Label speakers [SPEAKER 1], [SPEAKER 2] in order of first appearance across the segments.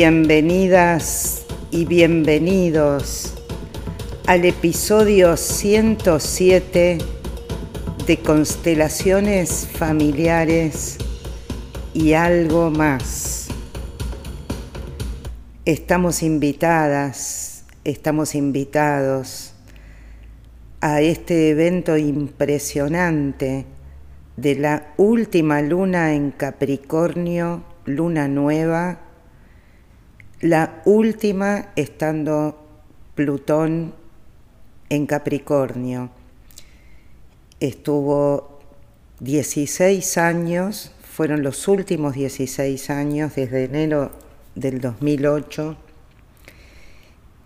[SPEAKER 1] Bienvenidas y bienvenidos al episodio 107 de Constelaciones Familiares y algo más. Estamos invitadas, estamos invitados a este evento impresionante de la última luna en Capricornio, luna nueva, la última estando Plutón en Capricornio. Estuvo 16 años, fueron los últimos 16 años desde enero del 2008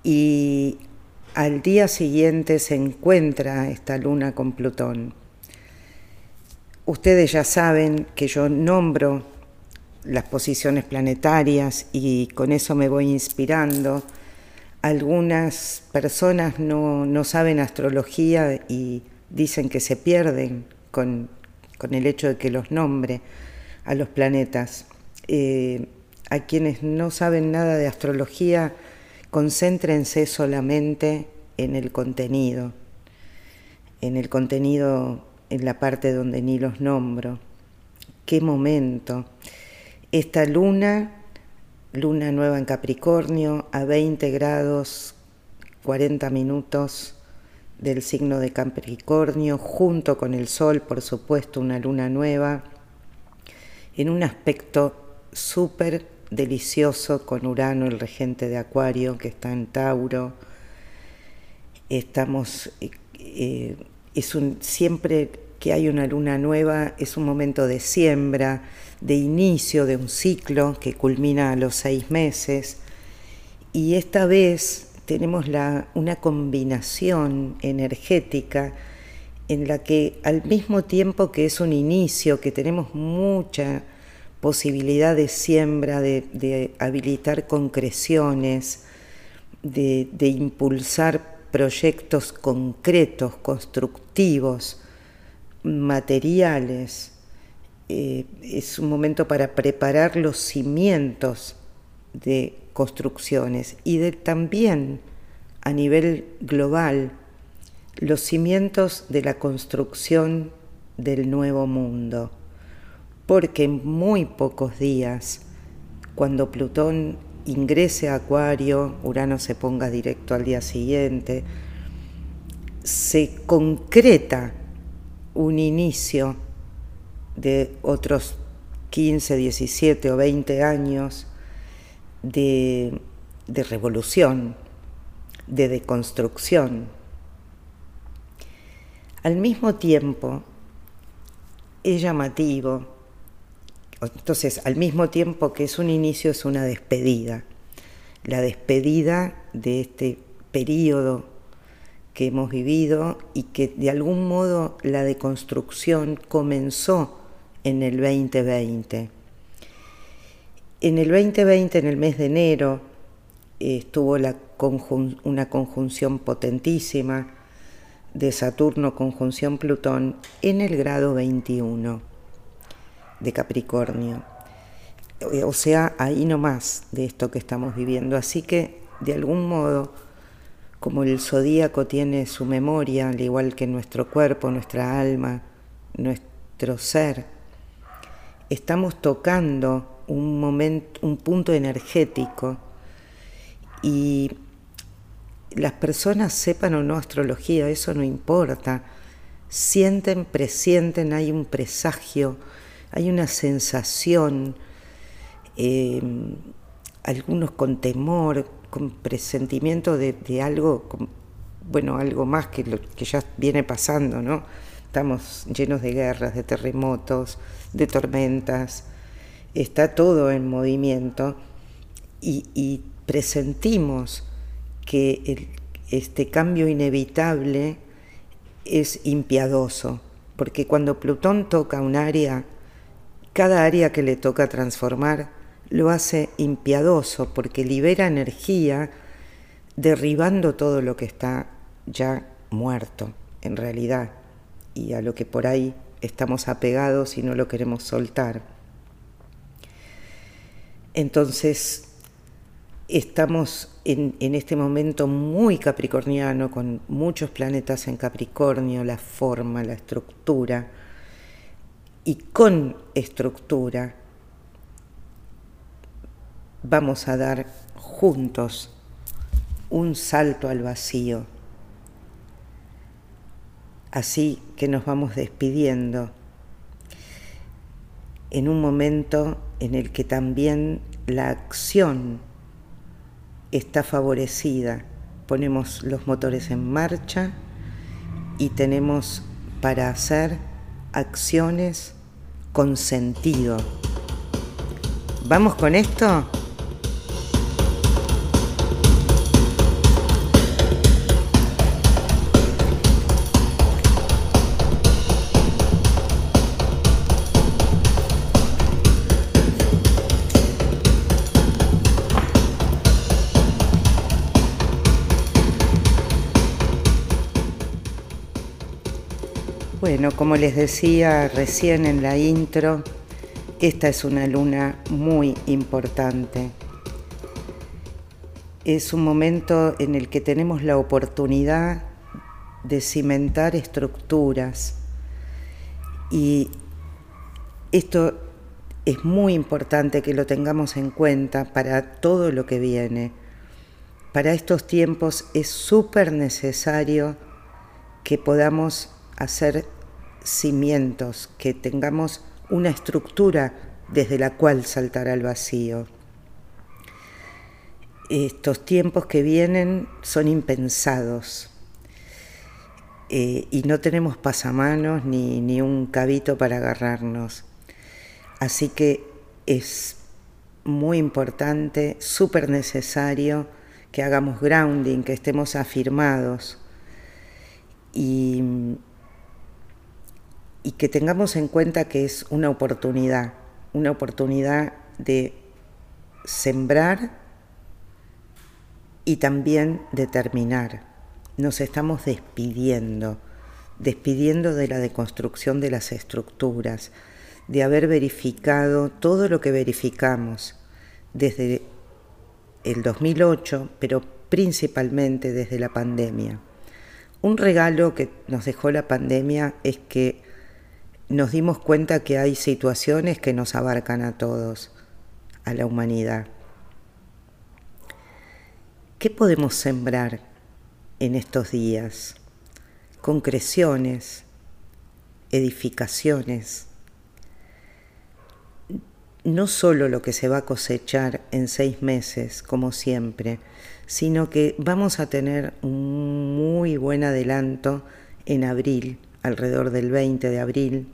[SPEAKER 1] y al día siguiente se encuentra esta luna con Plutón. Ustedes ya saben que yo nombro las posiciones planetarias y con eso me voy inspirando. Algunas personas no, saben astrología y dicen que se pierden con, el hecho de que los nombre a los planetas. Eh, a quienes no saben nada de astrología, concéntrense solamente en el contenido, en el contenido en la parte donde ni los nombro. Qué momento. Esta luna, luna nueva en Capricornio, a 20 grados 40 minutos del signo de Capricornio, junto con el Sol, por supuesto, una luna nueva, en un aspecto súper delicioso con Urano, el regente de Acuario, que está en Tauro. Estamos eh, eh, es un, siempre que hay una luna nueva es un momento de siembra, de inicio de un ciclo que culmina a los seis meses. Y esta vez tenemos la, una combinación energética en la que al mismo tiempo que es un inicio, que tenemos mucha posibilidad de siembra, de, habilitar concreciones, de, de impulsar proyectos concretos, constructivos, materiales. Eh, es un momento para preparar los cimientos de construcciones y de también a nivel global los cimientos de la construcción del nuevo mundo. Porque en muy pocos días, cuando Plutón ingrese a Acuario, Urano se ponga directo al día siguiente, se concreta un inicio de otros 15, 17 o 20 años de, de revolución, de deconstrucción. Al mismo tiempo, es llamativo entonces, al mismo tiempo que es un inicio, es una despedida. La despedida de este periodo que hemos vivido y que de algún modo la deconstrucción comenzó en el 2020. En el 2020, en el mes de enero, estuvo una conjunción potentísima de Saturno conjunción Plutón en el grado 21 de Capricornio. Eh, o sea, ahí no más de esto que estamos viviendo. Así que, de algún modo, como el zodíaco tiene su memoria, al igual que nuestro cuerpo, nuestra alma, nuestro ser, estamos tocando un momento, un punto energético y las personas sepan o no astrología, eso no importa. Sienten, presienten, hay un presagio, hay una sensación, em, algunos con temor, con presentimiento de, algo, bueno, algo más que lo que ya viene pasando, ¿no? Estamos llenos de guerras, de terremotos, de tormentas, está todo en movimiento y, presentimos que este cambio inevitable es impiadoso, porque cuando Plutón toca un área cada área que le toca transformar lo hace impiadoso porque libera energía derribando todo lo que está ya muerto en realidad y a lo que por ahí estamos apegados y no lo queremos soltar. Entonces, Estamos en, en, este momento muy capricorniano, con muchos planetas en Capricornio, la forma, la estructura, y con estructura vamos a dar juntos un salto al vacío. Así que nos vamos despidiendo en un momento en el que también la acción está favorecida. Ponemos los motores en marcha y tenemos para hacer acciones con sentido. ¿Vamos con esto? Bueno, como les decía recién en la intro, esta es una luna muy importante. Es un momento en el que tenemos la oportunidad de cimentar estructuras y esto es muy importante que lo tengamos en cuenta para todo lo que viene. Para estos tiempos es súper necesario que podamos hacer cimientos, que tengamos una estructura desde la cual saltar al vacío. Estos tiempos que vienen son impensados eh, y no tenemos pasamanos ni, ni un cabito para agarrarnos. Así que es muy importante, súper necesario que hagamos grounding, que estemos afirmados y y que tengamos en cuenta que es una oportunidad, una oportunidad de sembrar y también de terminar. Nos estamos despidiendo, despidiendo de la deconstrucción de las estructuras, de haber verificado todo lo que verificamos desde el 2008, pero principalmente desde la pandemia. Un regalo que nos dejó la pandemia es que nos dimos cuenta que hay situaciones que nos abarcan a todos, a la humanidad. ¿Qué podemos sembrar en estos días? Concreciones, edificaciones. No solo lo que se va a cosechar en seis meses, como siempre, sino que vamos a tener un muy buen adelanto en abril, alrededor del 20 de abril,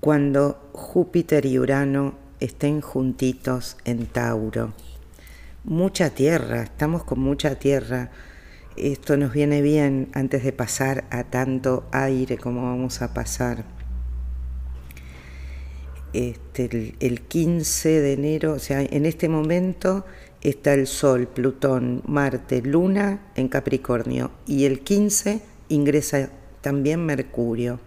[SPEAKER 1] cuando Júpiter y Urano estén juntitos en Tauro. Mucha tierra, estamos con mucha tierra. Esto nos viene bien antes de pasar a tanto aire como vamos a pasar. Este, el, 15 de enero, o sea, en este momento está el Sol, Plutón, Marte, Luna en Capricornio y el 15 ingresa también Mercurio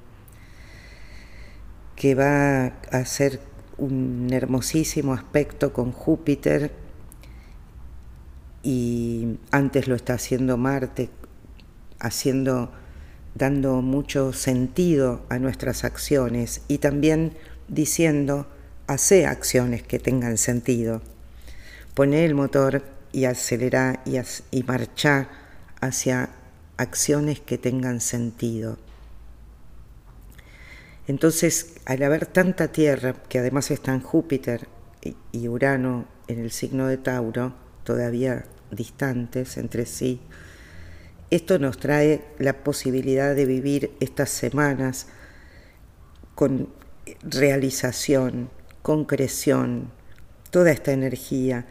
[SPEAKER 1] que va a hacer un hermosísimo aspecto con Júpiter y antes lo está haciendo Marte, haciendo, dando mucho sentido a nuestras acciones y también diciendo, hace acciones que tengan sentido. Pone el motor y acelera y, y marcha hacia acciones que tengan sentido. Entonces, al haber tanta Tierra, que además están Júpiter y Urano en el signo de Tauro, todavía distantes entre sí, esto nos trae la posibilidad de vivir estas semanas con realización, concreción, toda esta energía,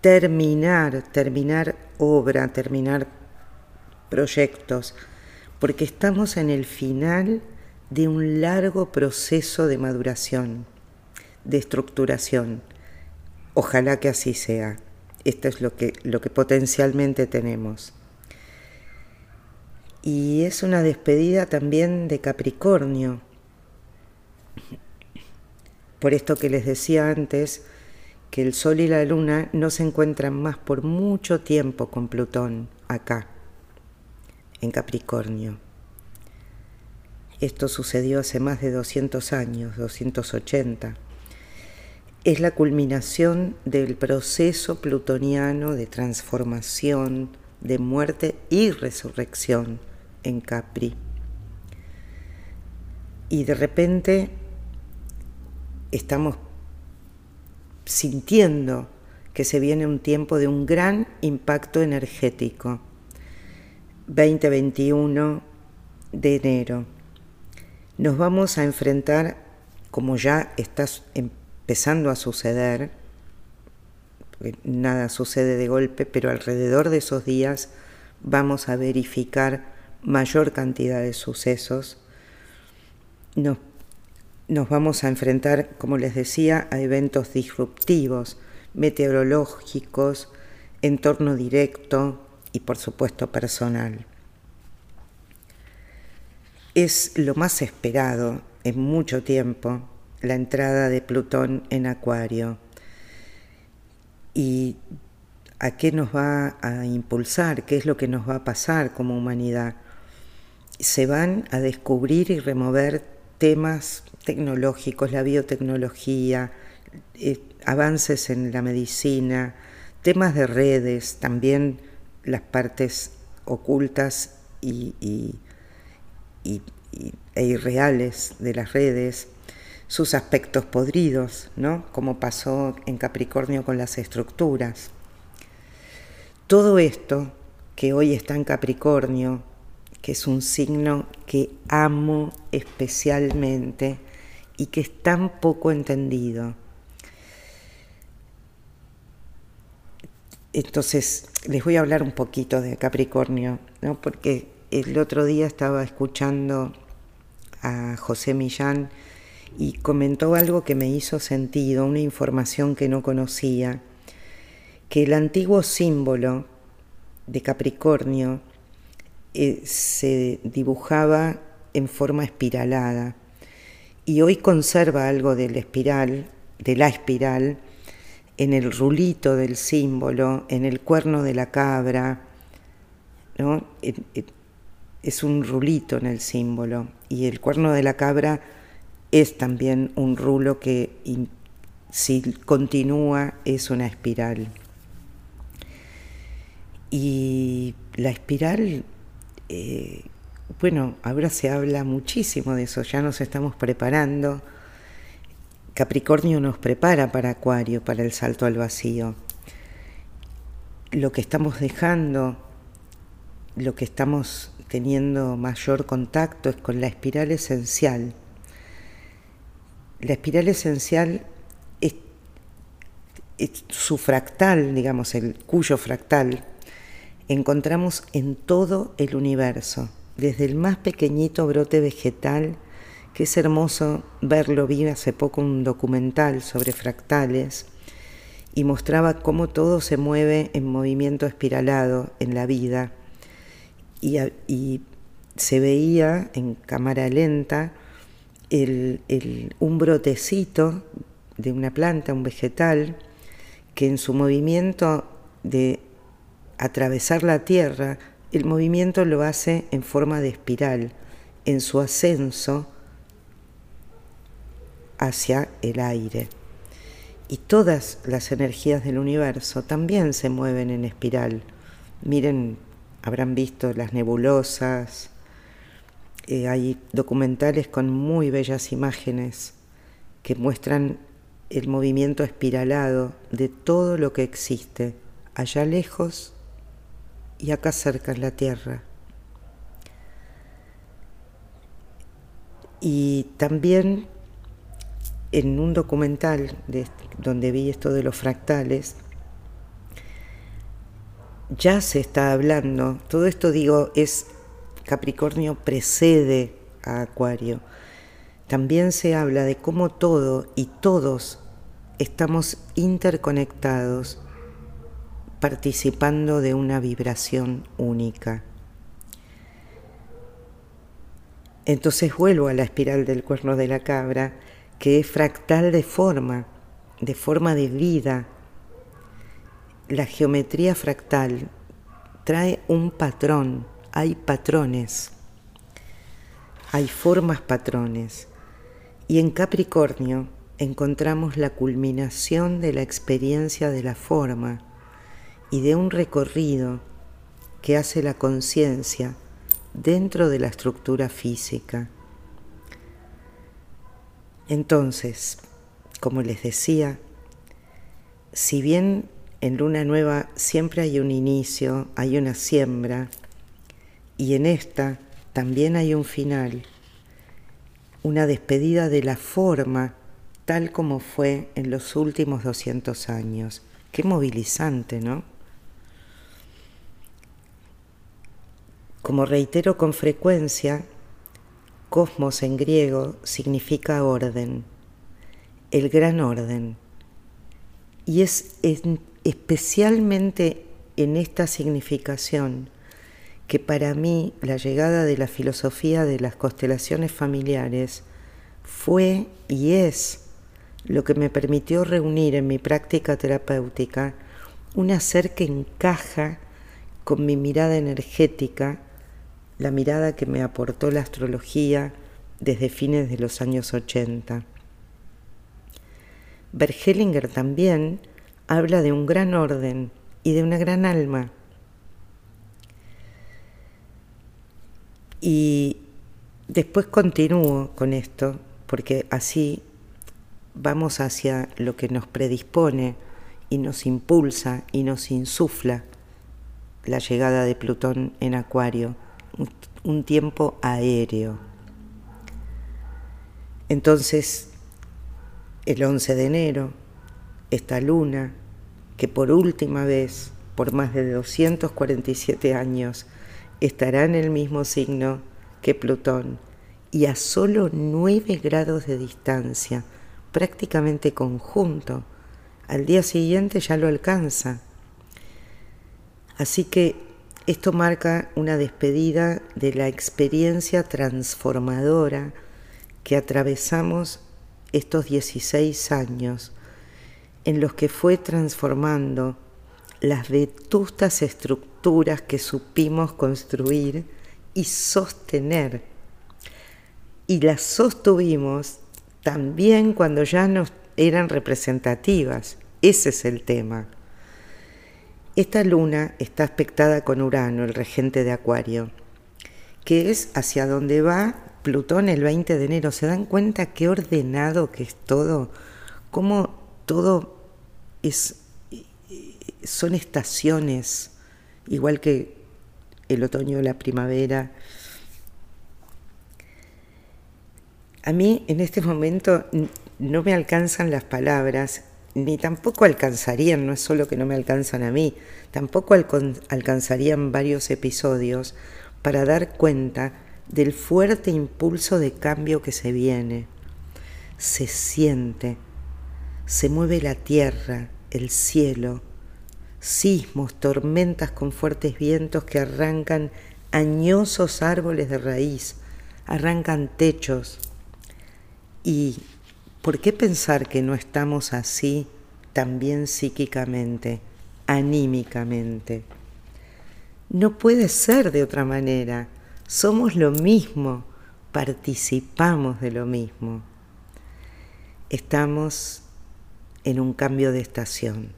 [SPEAKER 1] terminar, terminar obra, terminar proyectos, porque estamos en el final de un largo proceso de maduración, de estructuración. Ojalá que así sea. Esto es lo que, lo que potencialmente tenemos. Y es una despedida también de Capricornio. Por esto que les decía antes, que el Sol y la Luna no se encuentran más por mucho tiempo con Plutón acá, en Capricornio. Esto sucedió hace más de 200 años, 280. Es la culminación del proceso plutoniano de transformación, de muerte y resurrección en Capri. Y de repente estamos sintiendo que se viene un tiempo de un gran impacto energético. 2021 de enero. Nos vamos a enfrentar, como ya está empezando a suceder, nada sucede de golpe, pero alrededor de esos días vamos a verificar mayor cantidad de sucesos. Nos nos vamos a enfrentar, como les decía, a eventos disruptivos, meteorológicos, entorno directo y por supuesto personal. Es lo más esperado en mucho tiempo la entrada de Plutón en Acuario. ¿Y a qué nos va a impulsar? ¿Qué es lo que nos va a pasar como humanidad? Se van a descubrir y remover temas tecnológicos, la biotecnología, eh, avances en la medicina, temas de redes, también las partes ocultas y, e irreales de las redes, sus aspectos podridos, ¿no? como pasó en Capricornio con las estructuras. Todo esto que hoy está en Capricornio, que es un signo que amo especialmente y que es tan poco entendido. Entonces, les voy a hablar un poquito de Capricornio, ¿no? porque el otro día estaba escuchando a José Millán y comentó algo que me hizo sentido, una información que no conocía, que el antiguo símbolo de Capricornio eh, se dibujaba en forma espiralada y hoy conserva algo de la espiral, de la espiral, en el rulito del símbolo, en el cuerno de la cabra, ¿no? Es un rulito en el símbolo y el cuerno de la cabra es también un rulo que si continúa es una espiral. Y la espiral eh, bueno, ahora se habla muchísimo de eso, ya nos estamos preparando. Capricornio nos prepara para Acuario, para el salto al vacío. Lo que estamos dejando, lo que estamos teniendo mayor contacto es con la espiral esencial. La espiral esencial es, su fractal, digamos, el cuyo fractal encontramos en todo el universo, desde el más pequeñito brote vegetal, que es hermoso verlo, vi hace poco un documental sobre fractales y mostraba cómo todo se mueve en movimiento espiralado en la vida y, se veía en cámara lenta un brotecito de una planta, un vegetal, que en su movimiento de atravesar la Tierra, el movimiento lo hace en forma de espiral, en su ascenso hacia el aire. Y todas las energías del universo también se mueven en espiral. Miren, habrán visto las nebulosas, eh, hay documentales con muy bellas imágenes que muestran el movimiento espiralado de todo lo que existe, allá lejos y acá cerca en la tierra. Y también en un documental donde vi esto de los fractales, ya se está hablando, todo esto digo es Capricornio precede a Acuario, también se habla de cómo todo y todos estamos interconectados participando de una vibración única. Entonces vuelvo a la espiral del cuerno de la cabra, que es fractal de forma, de forma de vida. La geometría fractal trae un patrón, hay patrones, hay formas patrones. Y en Capricornio encontramos la culminación de la experiencia de la forma y de un recorrido que hace la conciencia dentro de la estructura física. Entonces, como les decía, si bien en luna nueva siempre hay un inicio, hay una siembra, y en esta también hay un final, una despedida de la forma tal como fue en los últimos 200 años. Qué movilizante, ¿no? Como reitero con frecuencia, cosmos en griego significa orden, el gran orden. Y es especialmente en esta significación que para mí la llegada de la filosofía de las constelaciones familiares fue y es lo que me permitió reunir en mi práctica terapéutica un ser que encaja con mi mirada energética la mirada que me aportó la astrología desde fines de los años 80. Bergelinger también habla de un gran orden y de una gran alma. Y después continúo con esto, porque así vamos hacia lo que nos predispone y nos impulsa y nos insufla la llegada de Plutón en Acuario un tiempo aéreo. Entonces, el 11 de enero, esta luna, que por última vez, por más de 247 años, estará en el mismo signo que Plutón y a solo 9 grados de distancia, prácticamente conjunto, al día siguiente ya lo alcanza. Así que esto marca una despedida de la experiencia transformadora que atravesamos estos 16 años, en los que fue transformando las vetustas estructuras que supimos construir y sostener. Y las sostuvimos también cuando ya no eran representativas. Ese es el tema. Esta luna está aspectada con Urano, el regente de Acuario, que es hacia donde va Plutón el 20 de enero. ¿Se dan cuenta qué ordenado que es todo? Cómo todo es, son estaciones, igual que el otoño, la primavera. A mí en este momento no me alcanzan las palabras ni tampoco alcanzarían, no es solo que no me alcanzan a mí, tampoco alcanzarían varios episodios para dar cuenta del fuerte impulso de cambio que se viene. Se siente, se mueve la tierra, el cielo, sismos, tormentas con fuertes vientos que arrancan añosos árboles de raíz, arrancan techos y ¿Por qué pensar que no estamos así también psíquicamente, anímicamente? No puede ser de otra manera. Somos lo mismo, participamos de lo mismo. Estamos en un cambio de estación.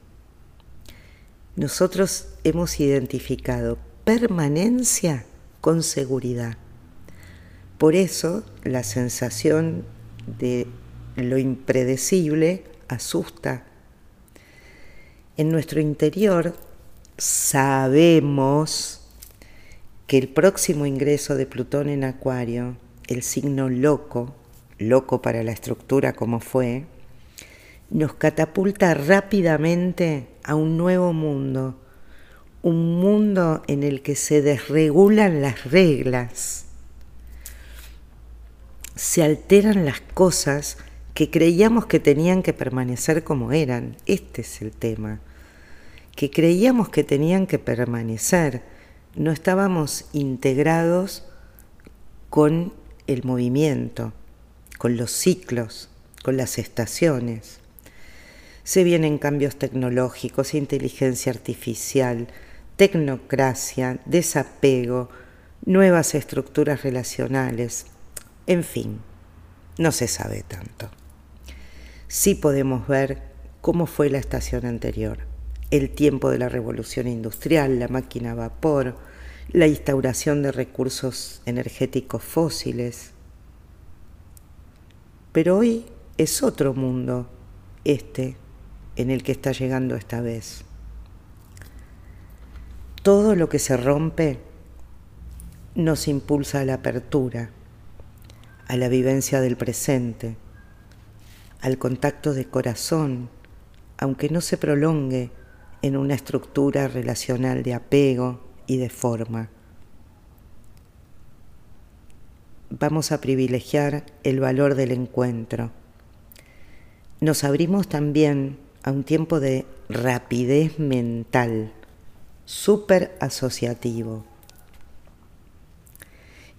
[SPEAKER 1] Nosotros hemos identificado permanencia con seguridad. Por eso la sensación de lo impredecible asusta. En nuestro interior sabemos que el próximo ingreso de Plutón en Acuario, el signo loco, loco para la estructura como fue, nos catapulta rápidamente a un nuevo mundo, un mundo en el que se desregulan las reglas, se alteran las cosas que creíamos que tenían que permanecer como eran. Este es el tema. Que creíamos que tenían que permanecer. No estábamos integrados con el movimiento, con los ciclos, con las estaciones. Se vienen cambios tecnológicos, inteligencia artificial, tecnocracia, desapego, nuevas estructuras relacionales, en fin, no se sabe tanto. Sí podemos ver cómo fue la estación anterior, el tiempo de la revolución industrial, la máquina a vapor, la instauración de recursos energéticos fósiles. Pero hoy es otro mundo este en el que está llegando esta vez. Todo lo que se rompe nos impulsa a la apertura, a la vivencia del presente, al contacto de corazón, aunque no se prolongue en una estructura relacional de apego y de forma. Vamos a privilegiar el valor del encuentro. Nos abrimos también a un tiempo de rapidez mental, súper asociativo.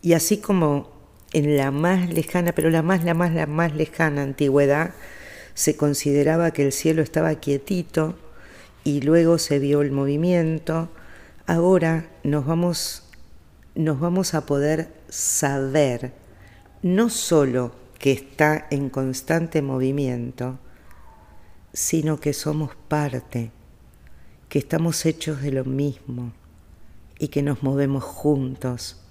[SPEAKER 1] Y así como en la más lejana, pero la más, la más, la más lejana antigüedad, se consideraba que el cielo estaba quietito y luego se vio el movimiento, ahora nos vamos, nos vamos a poder saber no solo que está en constante movimiento, sino que somos parte, que estamos hechos de lo mismo y que nos movemos juntos,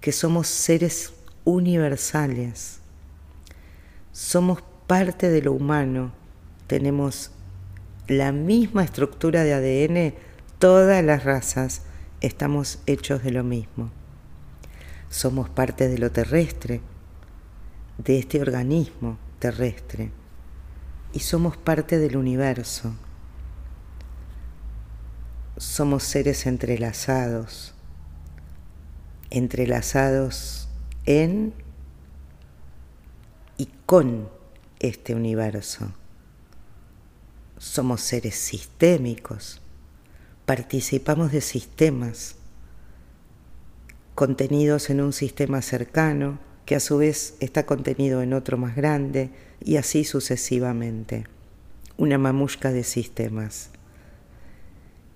[SPEAKER 1] que somos seres universales, somos parte de lo humano, tenemos la misma estructura de ADN, todas las razas estamos hechos de lo mismo. Somos parte de lo terrestre, de este organismo terrestre, y somos parte del universo. Somos seres entrelazados, entrelazados en y con este universo somos seres sistémicos, participamos de sistemas contenidos en un sistema cercano que a su vez está contenido en otro más grande y así sucesivamente. Una mamushka de sistemas.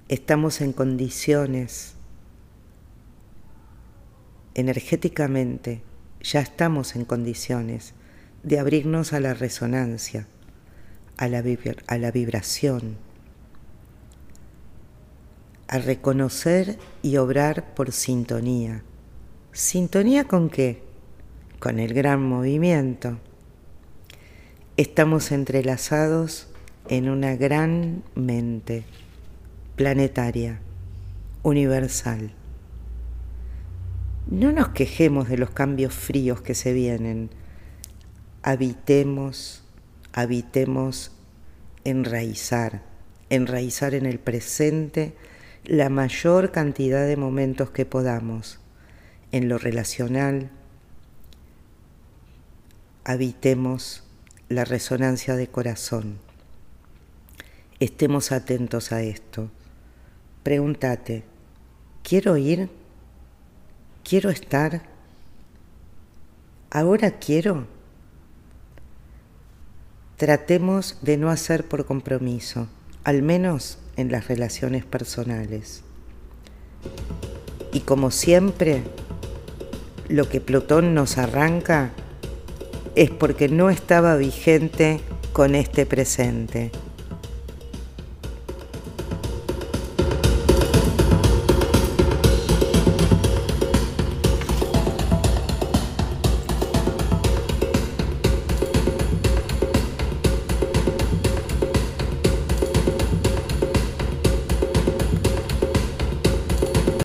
[SPEAKER 1] Estamos en condiciones energéticamente, ya estamos en condiciones de abrirnos a la resonancia a la, a la vibración, a reconocer y obrar por sintonía. ¿Sintonía con qué? Con el gran movimiento. Estamos entrelazados en una gran mente planetaria, universal. No nos quejemos de los cambios fríos que se vienen. Habitemos habitemos enraizar, enraizar en el presente la mayor cantidad de momentos que podamos, en lo relacional, habitemos la resonancia de corazón. Estemos atentos a esto. Pregúntate, ¿quiero ir? ¿Quiero estar? ¿Ahora quiero? Tratemos de no hacer por compromiso, al menos en las relaciones personales. Y como siempre, lo que Plutón nos arranca es porque no estaba vigente con este presente.